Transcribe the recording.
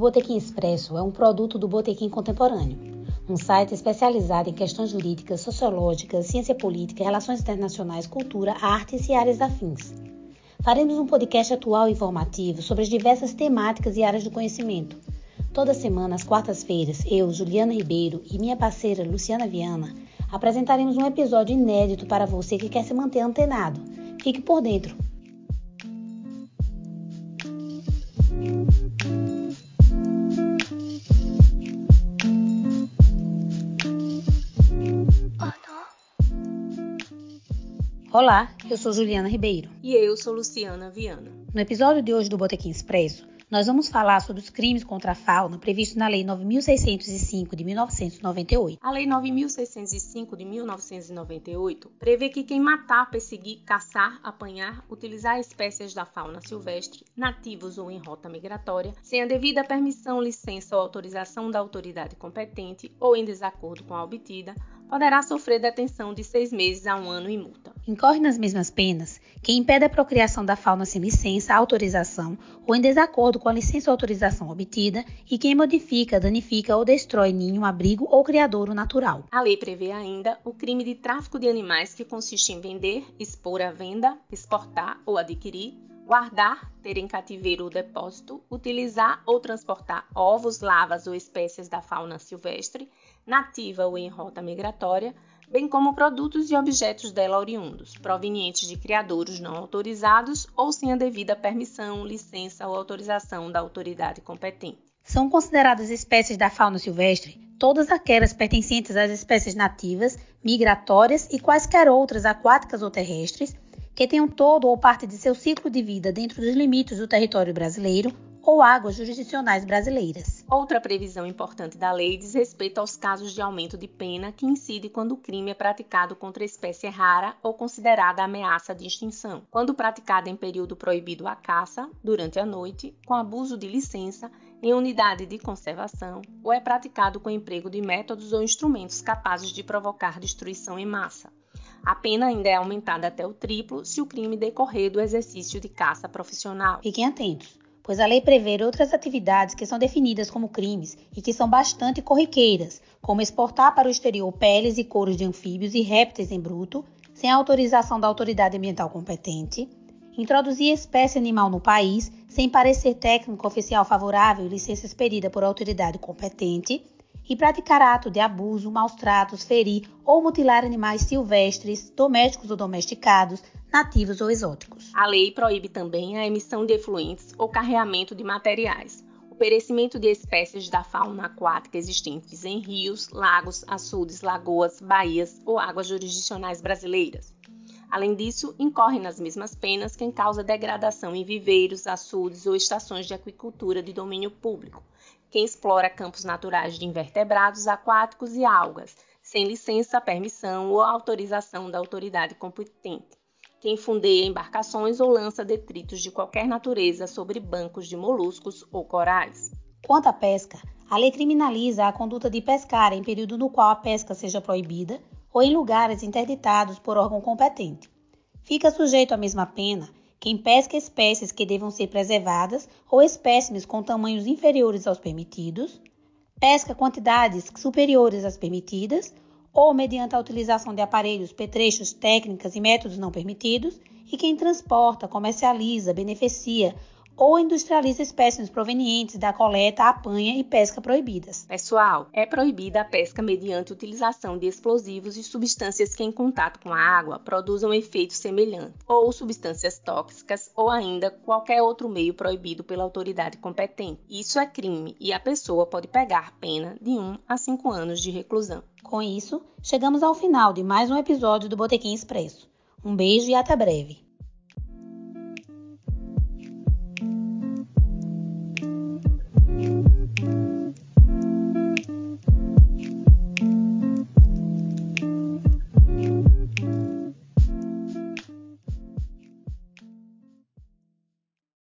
Botequim Expresso é um produto do Botequim Contemporâneo, um site especializado em questões jurídicas, sociológicas, ciência política, relações internacionais, cultura, artes e áreas afins. Faremos um podcast atual e informativo sobre as diversas temáticas e áreas do conhecimento. Toda semana, às quartas-feiras, eu, Juliana Ribeiro e minha parceira Luciana Viana apresentaremos um episódio inédito para você que quer se manter antenado. Fique por dentro! Olá, eu sou Juliana Ribeiro. E eu sou Luciana Viana. No episódio de hoje do Botequim Expresso, nós vamos falar sobre os crimes contra a fauna previstos na Lei 9.605 de 1998. A Lei 9.605 de 1998 prevê que quem matar, perseguir, caçar, apanhar, utilizar espécies da fauna silvestre, nativos ou em rota migratória, sem a devida permissão, licença ou autorização da autoridade competente ou em desacordo com a obtida, poderá sofrer detenção de seis meses a um ano e multa. Incorre nas mesmas penas quem impede a procriação da fauna sem licença, autorização ou em desacordo com a licença ou autorização obtida e quem modifica, danifica ou destrói ninho, abrigo ou criadouro natural. A lei prevê ainda o crime de tráfico de animais que consiste em vender, expor à venda, exportar ou adquirir guardar, ter em cativeiro ou depósito, utilizar ou transportar ovos, lavas ou espécies da fauna silvestre, nativa ou em rota migratória, bem como produtos e objetos dela oriundos, provenientes de criadouros não autorizados ou sem a devida permissão, licença ou autorização da autoridade competente. São consideradas espécies da fauna silvestre todas aquelas pertencentes às espécies nativas, migratórias e quaisquer outras aquáticas ou terrestres que tenham todo ou parte de seu ciclo de vida dentro dos limites do território brasileiro ou águas jurisdicionais brasileiras. Outra previsão importante da lei diz respeito aos casos de aumento de pena que incide quando o crime é praticado contra espécie rara ou considerada ameaça de extinção, quando praticada em período proibido à caça, durante a noite, com abuso de licença, em unidade de conservação, ou é praticado com emprego de métodos ou instrumentos capazes de provocar destruição em massa. A pena ainda é aumentada até o triplo se o crime decorrer do exercício de caça profissional. Fiquem atentos, pois a lei prevê outras atividades que são definidas como crimes e que são bastante corriqueiras, como exportar para o exterior peles e couros de anfíbios e répteis em bruto, sem autorização da autoridade ambiental competente, introduzir espécie animal no país sem parecer técnico oficial favorável e licença expedida por autoridade competente, e praticar ato de abuso, maus tratos, ferir ou mutilar animais silvestres, domésticos ou domesticados, nativos ou exóticos. A lei proíbe também a emissão de efluentes ou carreamento de materiais, o perecimento de espécies da fauna aquática existentes em rios, lagos, açudes, lagoas, baías ou águas jurisdicionais brasileiras. Além disso, incorre nas mesmas penas quem causa degradação em viveiros, açudes ou estações de aquicultura de domínio público, quem explora campos naturais de invertebrados aquáticos e algas, sem licença, permissão ou autorização da autoridade competente, quem fundeia embarcações ou lança detritos de qualquer natureza sobre bancos de moluscos ou corais. Quanto à pesca, a lei criminaliza a conduta de pescar em período no qual a pesca seja proibida ou em lugares interditados por órgão competente. Fica sujeito à mesma pena quem pesca espécies que devam ser preservadas ou espécimes com tamanhos inferiores aos permitidos, pesca quantidades superiores às permitidas ou mediante a utilização de aparelhos, petrechos, técnicas e métodos não permitidos, e quem transporta, comercializa, beneficia ou industrializa espécies provenientes da coleta, apanha e pesca proibidas. Pessoal, é proibida a pesca mediante utilização de explosivos e substâncias que, em contato com a água, produzam efeito semelhante, ou substâncias tóxicas, ou ainda qualquer outro meio proibido pela autoridade competente. Isso é crime e a pessoa pode pegar pena de 1 a 5 anos de reclusão. Com isso, chegamos ao final de mais um episódio do Botequim Expresso. Um beijo e até breve.